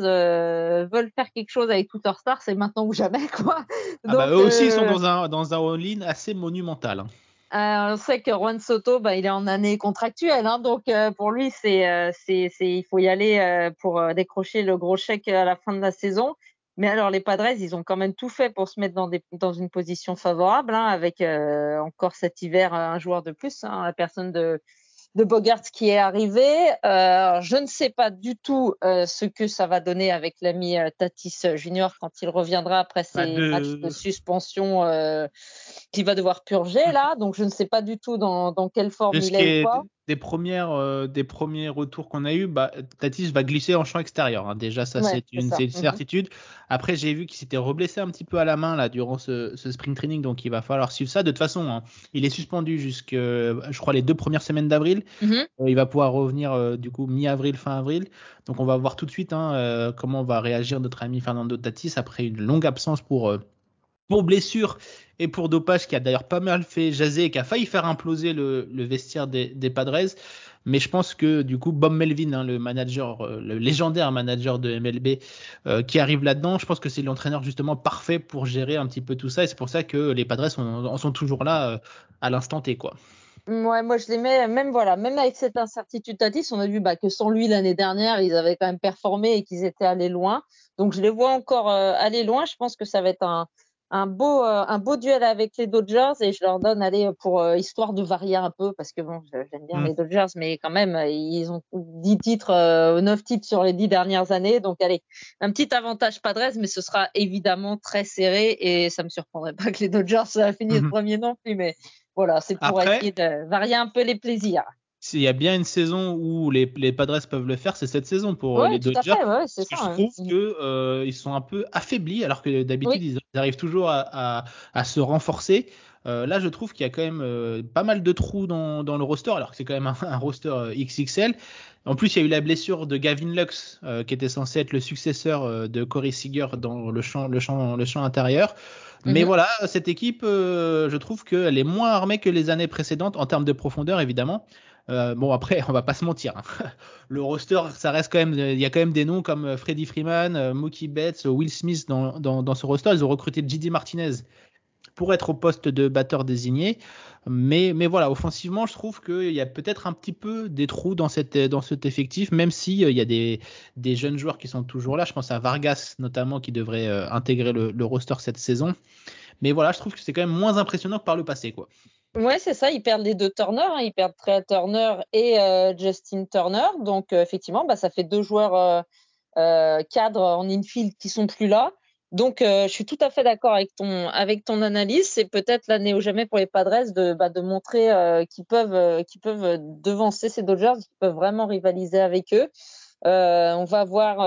veulent faire quelque chose avec tout leur star, c'est maintenant ou jamais, quoi. Ah bah, eux aussi, ils sont dans un dans un all-in assez monumental. Hein. Euh, on sait que Juan Soto, bah, il est en année contractuelle, hein, donc euh, pour lui, c'est, euh, c'est, c'est, il faut y aller pour décrocher le gros chèque à la fin de la saison. Mais alors les Padres, ils ont quand même tout fait pour se mettre dans, des, dans une position favorable, hein, avec encore cet hiver un joueur de plus, hein, la personne de de Bogart qui est arrivé. Euh, je ne sais pas du tout euh, ce que ça va donner avec l'ami euh, Tatis Junior quand il reviendra après ses bah, matchs de suspension euh, qu'il va devoir purger là. Donc je ne sais pas du tout dans, dans quelle forme il est. Ou quoi des premières euh, des premiers retours qu'on a eu, bah, Tatis va glisser en champ extérieur. Hein. Déjà, ça c'est une, mhm. certitude. Après, j'ai vu qu'il s'était reblessé un petit peu à la main là durant ce, ce spring training, donc il va falloir suivre ça. De toute façon, hein, il est suspendu jusque, je crois, les deux premières semaines d'avril. Mhm. Euh, il va pouvoir revenir euh, du coup mi-avril, fin avril. Donc on va voir tout de suite hein, comment va réagir notre ami Fernando Tatis après une longue absence pour pour blessure et pour dopage qui a d'ailleurs pas mal fait jaser et qui a failli faire imploser le, vestiaire des, Padres. Mais je pense que du coup, Bob Melvin, hein, le manager, euh, le légendaire manager de MLB, euh, qui arrive là-dedans, je pense que c'est l'entraîneur justement parfait pour gérer un petit peu tout ça. Et c'est pour ça que les Padres en sont toujours là euh, à l'instant T, quoi. Ouais, moi je les mets, même voilà, même avec cette incertitude Tatis, on a vu bah, que sans lui l'année dernière, ils avaient quand même performé et qu'ils étaient allés loin. Donc je les vois encore aller loin. Je pense que ça va être un, un beau, euh, un beau duel avec les Dodgers et je leur donne aller pour euh, histoire de varier un peu parce que bon, j'aime bien mm. les Dodgers, mais quand même, ils ont 10 titres, euh, 9 titres sur les 10 dernières années. Donc, allez, un petit avantage Padres, mais ce sera évidemment très serré et ça me surprendrait pas que les Dodgers finissent mm premier non plus, mais voilà, c'est pour essayer de varier un peu les plaisirs s'il y a bien une saison où les, les Padres peuvent le faire, c'est cette saison pour euh, les Dodgers. Ouais, je trouve qu'ils euh, sont un peu affaiblis, alors que d'habitude ils, arrivent toujours à, à, à se renforcer. Euh, là, je trouve qu'il y a quand même euh, pas mal de trous dans, dans le roster, alors que c'est quand même un, un, roster XXL. En plus, il y a eu la blessure de Gavin Lux, qui était censé être le successeur de Corey Seager dans le champ, le champ, le champ intérieur. Mais mhm. voilà, cette équipe, je trouve qu'elle est moins armée que les années précédentes en termes de profondeur, évidemment. Euh, bon après, on va pas se mentir. Hein. Le roster, ça reste quand même, il y a quand même des noms comme euh, Freddie Freeman, euh, Mookie Betts, Will Smith dans, dans, ce roster. Ils ont recruté JD Martinez pour être au poste de batteur désigné. Mais, mais voilà, offensivement, je trouve qu'il y a peut-être un petit peu des trous dans, cette, dans cet effectif, même s'il il y a des, des jeunes joueurs qui sont toujours là. Je pense à Vargas notamment qui devrait intégrer le, le roster cette saison. Mais voilà, je trouve que c'est quand même moins impressionnant que par le passé, quoi. Ouais, c'est ça. Ils perdent les deux Turner. Hein. Ils perdent Trey Turner et euh, Justin Turner. Donc, euh, effectivement, bah, ça fait deux joueurs euh, cadres en infield qui sont plus là. Donc, je suis tout à fait d'accord avec ton, avec ton analyse. C'est peut-être l'année ou jamais pour les Padres de, bah, de montrer qu'ils peuvent, qu'ils peuvent devancer ces Dodgers, qu'ils peuvent vraiment rivaliser avec eux. on va voir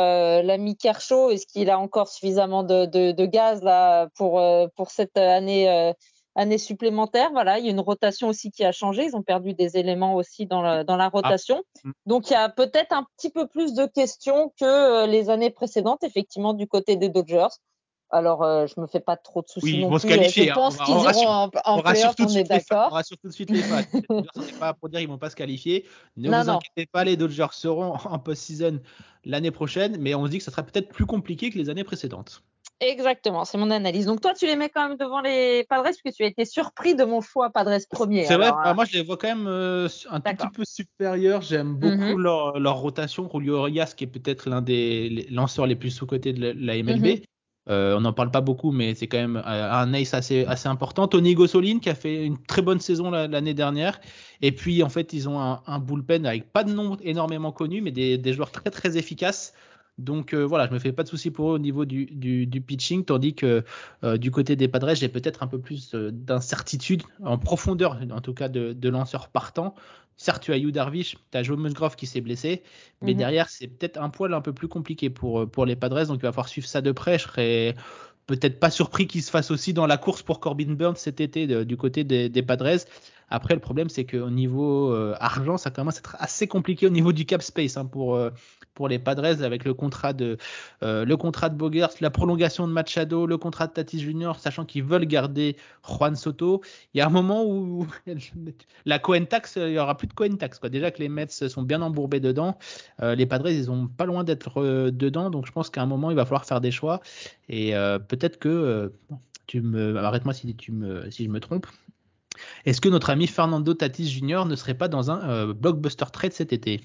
l'ami Kershaw. Est-ce qu'il a encore suffisamment de, de, de, gaz là pour, pour cette année année supplémentaire. Voilà, il y a une rotation aussi qui a changé. Ils ont perdu des éléments aussi dans la, dans la ah. rotation. Mm. Donc il y a peut-être un petit peu plus de questions que euh, les années précédentes, effectivement, du côté des Dodgers. Alors, euh, je me fais pas trop de soucis oui, non ils vont Se qualifier, je hein. pense qu'ils iront en, en playoff, on est d'accord. On rassure tout de suite les fans. c'est pas pour dire qu'ils vont pas se qualifier. Ne vous inquiétez pas, les Dodgers seront en post-season l'année prochaine, mais on se dit que ça sera peut-être plus compliqué que les années précédentes. Exactement, c'est mon analyse. Donc toi, tu les mets quand même devant les Padres parce que tu as été surpris de mon choix Padres premier. C'est vrai, bah, moi je les vois quand même euh, un tout petit peu supérieurs. J'aime beaucoup mhm. leur, leur, rotation. Julio Rias, qui est peut-être l'un des lanceurs les plus sous-cotés de la, MLB. Mhm. Euh, on n'en parle pas beaucoup, mais c'est quand même euh, un ace assez, assez important. Tony Gossolin qui a fait une très bonne saison l'année dernière. Et puis en fait, ils ont un, un, bullpen avec pas de nombre énormément connu, mais des, des joueurs très très efficaces. Donc euh, voilà, je me fais pas de soucis pour eux au niveau du, du, du pitching, tandis que euh, du côté des Padres, j'ai peut-être un peu plus euh, d'incertitude en profondeur, en tout cas de, de lanceurs partants. Certes, tu as Hugh Darvish, tu as Joe Musgrove qui s'est blessé, mais mhm. derrière, c'est peut-être un poil un peu plus compliqué pour, pour les Padres, donc il va falloir suivre ça de près. Je serais peut-être pas surpris qu'il se fasse aussi dans la course pour Corbin Burns cet été du côté des, des Padres. Après, le problème, c'est qu'au niveau euh, argent, ça commence à être assez compliqué au niveau du cap space hein, pour, euh, pour les Padres avec le contrat de euh, le contrat de Bogers, la prolongation de Machado, le contrat de Tatis Junior, sachant qu'ils veulent garder Juan Soto. Il y a un moment où la Cohen tax, il y aura plus de Cohen tax. Quoi. Déjà que les Mets sont bien embourbés dedans, les Padres, ils ont pas loin d'être dedans. Donc, je pense qu'à un moment, il va falloir faire des choix. Et peut-être que tu me arrête-moi si tu me si je me trompe est-ce que notre ami Fernando Tatis Jr. ne serait pas dans un euh, blockbuster trade cet été?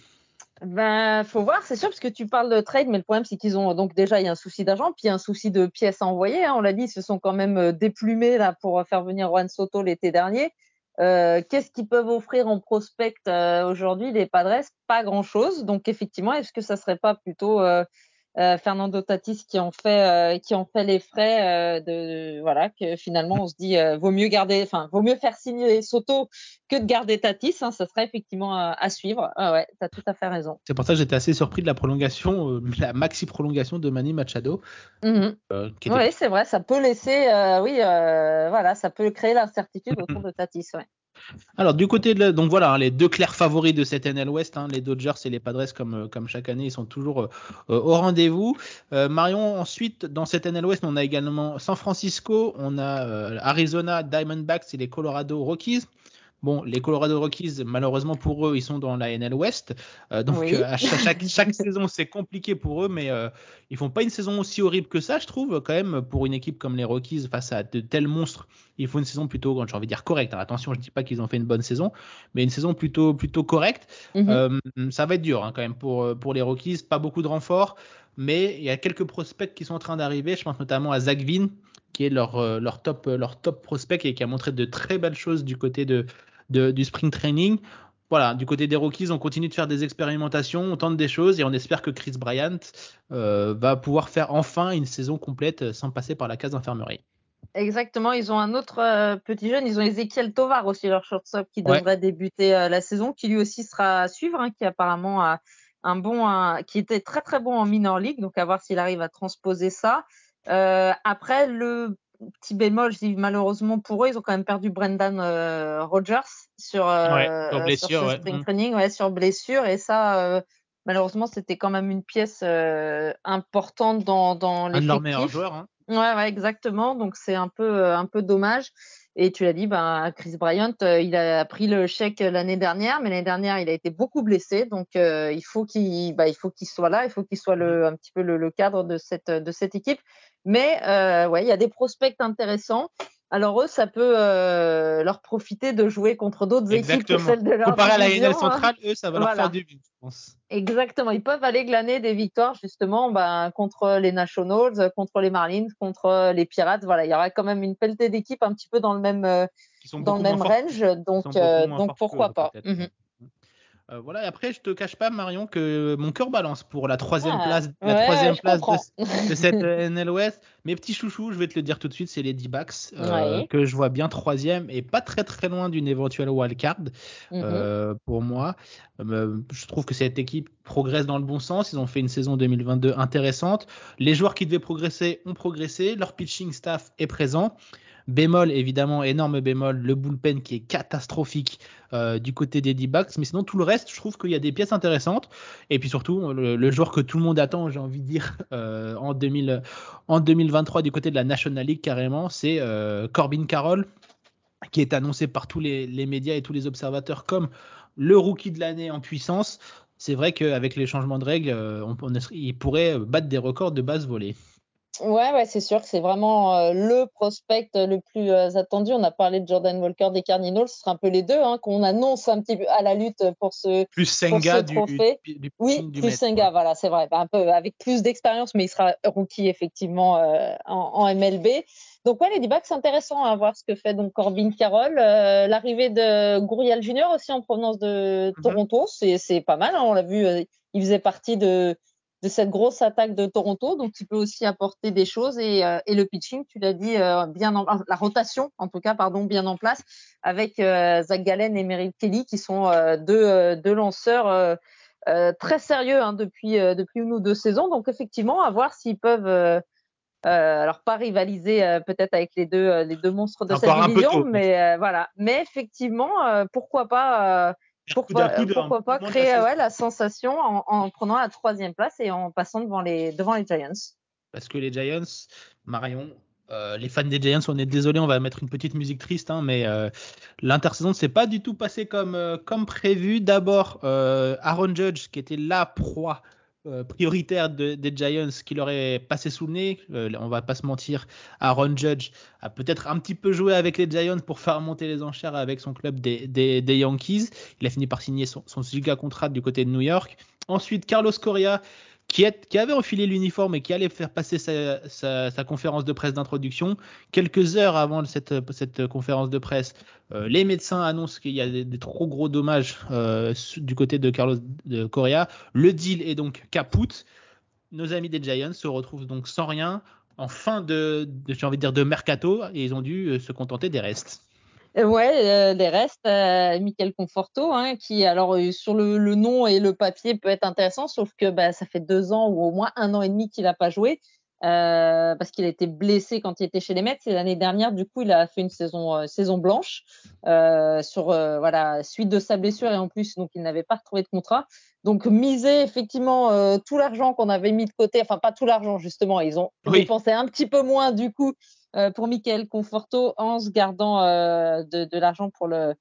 Ben, faut voir, c'est sûr, parce que tu parles de trade, mais le problème, c'est qu'ils ont donc déjà il y a un souci d'argent, puis un souci de pièces à envoyer. Hein. on l'a dit, ils se sont quand même euh, déplumés là pour faire venir Juan Soto l'été dernier. Euh, Qu'est-ce qu'ils peuvent offrir en prospect euh, aujourd'hui? Les Padres Pas grand-chose. Donc effectivement, est-ce que ça serait pas plutôt euh, Fernando Tatis qui en fait euh, qui en fait les frais euh, de voilà que finalement on se dit vaut mieux garder enfin vaut mieux faire signer Soto que de garder Tatis hein, ça serait effectivement à suivre. Ah ouais t'as tout à fait raison. C'est pour ça que j'étais assez surpris de la prolongation la maxi prolongation de Manny Machado mm oui c'est vrai ça peut laisser oui voilà ça peut créer l'incertitude autour de Tatis ouais alors du côté de donc voilà hein, les deux clairs favoris de cette NL West, hein, les Dodgers et les Padres comme euh, chaque année, ils sont toujours euh, euh, au rendez-vous. Marion ensuite dans cette NL West, on a également San Francisco, on a Arizona Diamondbacks et les Colorado Rockies. Bon, les Colorado Rockies, malheureusement pour eux, ils sont dans la NL West. Euh, donc euh, à chaque, chaque, saison, c'est compliqué pour eux, mais euh, ils font pas une saison aussi horrible que ça, je trouve, quand même, pour une équipe comme les Rockies face à de tels monstres. Il faut une saison plutôt, j'ai envie de dire correcte. attention, je dis pas qu'ils ont fait une bonne saison, mais une saison plutôt plutôt correcte. Mhm. ça va être dur hein, quand même pour pour les Rockies. Pas beaucoup de renforts, mais il y a quelques prospects qui sont en train d'arriver. Je pense notamment à Zach Vin, qui est leur, leur, top, leur top prospect et qui a montré de très belles choses du côté de, du spring training. Voilà, du côté des Rockies, on continue de faire des expérimentations, on tente des choses et on espère que Chris Bryant euh, va pouvoir faire enfin une saison complète sans passer par la case d'infirmerie. Exactement, ils ont un autre euh, petit jeune, ils ont Ezekiel Tovar aussi, leur shortstop, qui devrait débuter euh, la saison, qui lui aussi sera à suivre, hein, qui apparemment a un bon, qui était très très bon en minor league, donc à voir s'il arrive à transposer ça. après, le petit bémol, je dis malheureusement pour eux, ils ont quand même perdu Brendan euh, Rogers sur, euh, sur, blessure, spring ouais. training, ouais, sur blessure. Et ça, euh, malheureusement, c'était quand même une pièce importante dans, dans Un de leurs meilleurs joueurs. Hein. Ouais, ouais, exactement. Donc c'est un peu, un peu dommage. Et tu l'as dit, ben, Chris Bryant, il a pris le chèque l'année dernière, mais l'année dernière, il a été beaucoup blessé. Donc, il faut qu'il bah, il faut qu'il soit là, il faut qu'il soit le, un petit peu le, le, cadre de cette, de cette équipe. Mais euh, ouais, il y a des prospects intéressants. Alors eux, ça peut euh, leur profiter de jouer contre d'autres équipes que celles de leur Comparé à la NL centrale, eux, ça va leur faire du bien, je pense. Exactement, ils peuvent aller glaner des victoires justement ben, contre les Nationals, contre les Marlins, contre les Pirates. Voilà, il y aura quand même une pelletée d'équipes un petit peu dans le même, euh, dans le même range, donc, euh, donc pourquoi pas. Euh, voilà, et après, je te cache pas, Marion, que mon cœur balance pour la troisième ah, place, la troisième place de, cette euh, NL West. Mes petits chouchous, je vais te le dire tout de suite, c'est les D-Backs, euh, que je vois bien troisième et pas très très loin d'une éventuelle wildcard mm pour moi. je trouve que cette équipe progresse dans le bon sens. Ils ont fait une saison 2022 intéressante. Les joueurs qui devaient progresser ont progressé. Leur pitching staff est présent. Bémol, évidemment, énorme bémol, le bullpen qui est catastrophique euh, du côté des D-backs. Mais sinon, tout le reste, je trouve qu'il y a des pièces intéressantes. Et puis surtout, le, joueur que tout le monde attend, j'ai envie de dire, euh, en, 2000, en 2023 du côté de la National League, carrément, c'est euh, Corbin Carroll, qui est annoncé par tous les, médias et tous les observateurs comme le rookie de l'année en puissance. C'est vrai qu'avec les changements de règles, on, il pourrait battre des records de base volée. Ouais, ouais, c'est sûr que c'est vraiment euh, le prospect le plus euh, attendu. On a parlé de Jordan Walker des Cardinals, ce sera un peu les deux hein, qu'on annonce un petit peu à la lutte pour ce, plus Senga trophée. Du, oui, plus Senga, voilà, c'est vrai, un peu avec plus d'expérience, mais il sera rookie effectivement euh, en, MLB. Donc ouais, les d c'est intéressant à voir ce que fait donc Corbin Carroll. L'arrivée de Gouriel Junior aussi en provenance de mhm. Toronto, c'est pas mal. Hein, on l'a vu, il faisait partie de de cette grosse attaque de Toronto. Donc, tu peux aussi apporter des choses et, euh, et le pitching, tu l'as dit, euh, bien en, la rotation, en tout cas, pardon, bien en place avec euh, Zach Gallen et Meryl Kelly qui sont deux, deux, lanceurs très sérieux hein, depuis, depuis une ou deux saisons. Donc, effectivement, à voir s'ils peuvent. alors pas rivaliser peut-être avec les deux les deux monstres de cette division, mais voilà. Mais effectivement, pourquoi pas pourquoi, pourquoi pas créer ouais, la sensation en, en, prenant la troisième place et en passant devant les, devant les Giants? Parce que les Giants, Marion, euh, les fans des Giants, on est désolé, on va mettre une petite musique triste, hein, mais euh, l'intersaison ne s'est pas du tout passée comme, euh, comme prévu. D'abord, euh, Aaron Judge, qui était la proie euh, prioritaire des Giants qui leur est passé sous le nez. Euh, on va pas se mentir, Aaron Judge a peut-être un petit peu joué avec les Giants pour faire monter les enchères avec son club des, Yankees. Il a fini par signer son, son giga contrat du côté de New York. Ensuite, Carlos Correa qui, avait enfilé l'uniforme et qui allait faire passer sa, conférence de presse d'introduction. Quelques heures avant cette, conférence de presse, euh, les médecins annoncent qu'il y a des, trop gros dommages euh, du côté de Carlos de Correa. Le deal est donc capoute. Nos amis des Giants se retrouvent donc sans rien en fin de, de j'ai envie de dire, de mercato et ils ont dû euh, se contenter des restes. Euh, ouais, euh, les restes, euh, Michael Conforto, hein, qui alors sur le, le, nom et le papier peut être intéressant, sauf que bah, ça fait deux ans ou au moins un an et demi qu'il n'a pas joué. Euh, parce qu'il a été blessé quand il était chez les Mets. Et l'année dernière, du coup, il a fait une saison, saison blanche euh, sur voilà suite de sa blessure et en plus, donc il n'avait pas retrouvé de contrat. Donc miser effectivement tout l'argent qu'on avait mis de côté, enfin pas tout l'argent justement, ils ont dépensé un petit peu moins du coup euh, pour Michael Conforto en se gardant euh, de, de l'argent pour le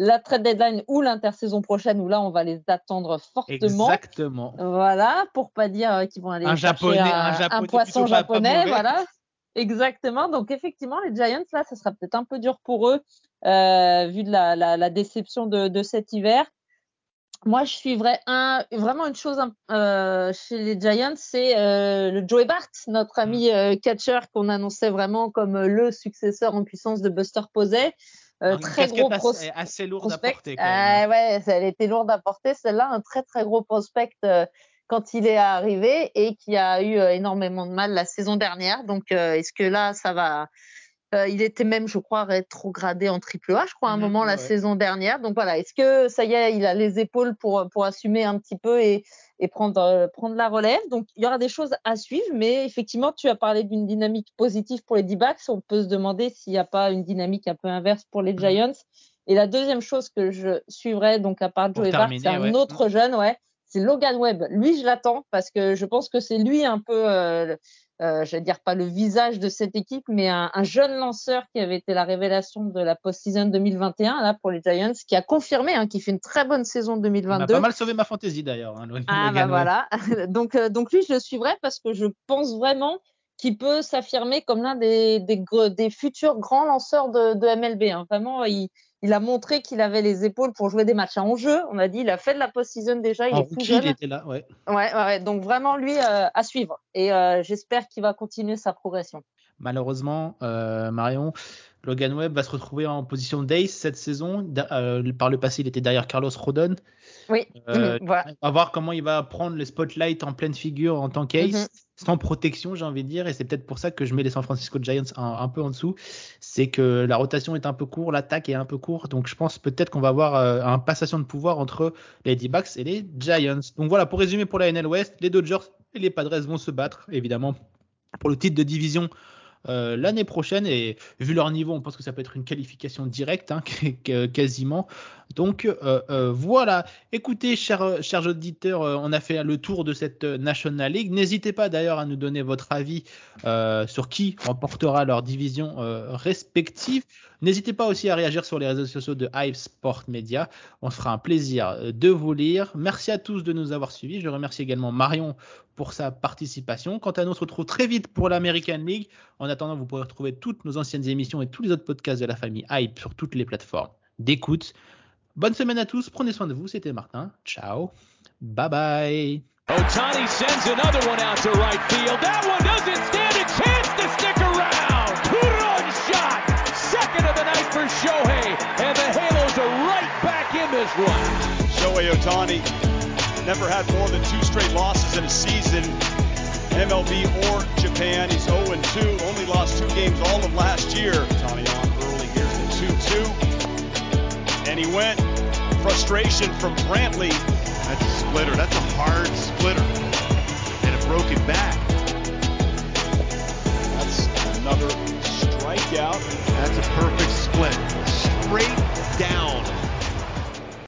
la trade deadline ou l'intersaison prochaine où là on va les attendre fortement. Exactement. Voilà, pour pas dire qu'ils vont aller un japonais, un, japonais, un poisson japonais, voilà. Exactement. Donc effectivement, les Giants là, ça sera peut-être un peu dur pour eux euh, vu de la, la, la déception de, de, cet hiver. Moi, je suivrais un, vraiment une chose euh, chez les Giants, c'est euh, le Joey Bart, notre ami euh, catcher qu'on annonçait vraiment comme le successeur en puissance de Buster Posey. Euh, très gros prospect. Assez, lourde à porter. Quand même. Euh, ouais, elle était lourde à porter. Celle-là, un très très gros prospect euh, quand il est arrivé et qui a eu euh, énormément de mal la saison dernière. Donc, euh, est-ce que là, ça va Il était même, je crois, rétrogradé en triple A, je crois, à un mmh, moment ouais. la saison dernière. Donc voilà, est-ce que ça y est, il a les épaules pour pour assumer un petit peu et et prendre, euh, prendre la relève? Donc, il y aura des choses à suivre, mais effectivement, tu as parlé d'une dynamique positive pour les D-backs. On peut se demander s'il n'y a pas une dynamique un peu inverse pour les mmh. Giants. Et la deuxième chose que je suivrais, donc à part Joey Bart, c'est un ouais. autre mmh. jeune, ouais, c'est Logan Webb. Lui, je l'attends parce que je pense que c'est lui un peu euh, euh, je vais dire pas le visage de cette équipe, mais un, un, jeune lanceur qui avait été la révélation de la post-season 2021 là pour les Giants, qui a confirmé, hein, qui fait une très bonne saison 2022. Il a pas mal sauvé ma fantaisie d'ailleurs. Hein, ah bah voilà. donc euh, donc lui je le suivrai parce que je pense vraiment qu'il peut s'affirmer comme l'un des, des, des futurs grands lanceurs de, de MLB. Hein. Vraiment, il, il a montré qu'il avait les épaules pour jouer des matchs en jeu. On a dit, il a fait de la post-season déjà, il en est tout jeune. Il était là, ouais. Ouais, ouais donc vraiment lui euh, à suivre. Et euh, j'espère qu'il va continuer sa progression. Malheureusement, euh, Marion, Logan Webb va se retrouver en position d'ace cette saison. Par le passé, il était derrière Carlos Rodon. Oui. Mmh, voilà. On va voir comment il va prendre le spotlight en pleine figure en tant qu'ace. Mmh sans protection, j'ai envie de dire, et c'est peut-être pour ça que je mets les San Francisco Giants un, peu en dessous. C'est que la rotation est un peu courte, l'attaque est un peu courte, donc je pense peut-être qu'on va avoir euh, un passation de pouvoir entre les D-backs et les Giants. Donc voilà, pour résumer pour la NL West, les Dodgers et les Padres vont se battre, évidemment, pour le titre de division euh, l'année prochaine. Et vu leur niveau, on pense que ça peut être une qualification directe, hein, quasiment. Donc euh, euh, voilà. Écoutez, chers, chers auditeurs, on a fait le tour de cette National League. N'hésitez pas d'ailleurs à nous donner votre avis sur qui remportera leur division respective. N'hésitez pas aussi à réagir sur les réseaux sociaux de Hive Sport Media. On se fera un plaisir de vous lire. Merci à tous de nous avoir suivis. Je remercie également Marion pour sa participation. Quant à nous, on se retrouve très vite pour l'American League. En attendant, vous pourrez retrouver toutes nos anciennes émissions et tous les autres podcasts de la famille Hype sur toutes les plateformes d'écoute. Bonne semaine à tous, prenez soin de vous, c'était Martin. Ciao. Bye bye. this one. Shohei Otani never had more than two straight losses in a season, MLB or Japan. He's 0-2, only lost two games all of last year. Otani on early, here's the 2-2. And he went. Frustration from Brantley. That's a splitter. That's a hard splitter. And a broken back. That's another strikeout. That's a perfect split. Straight down.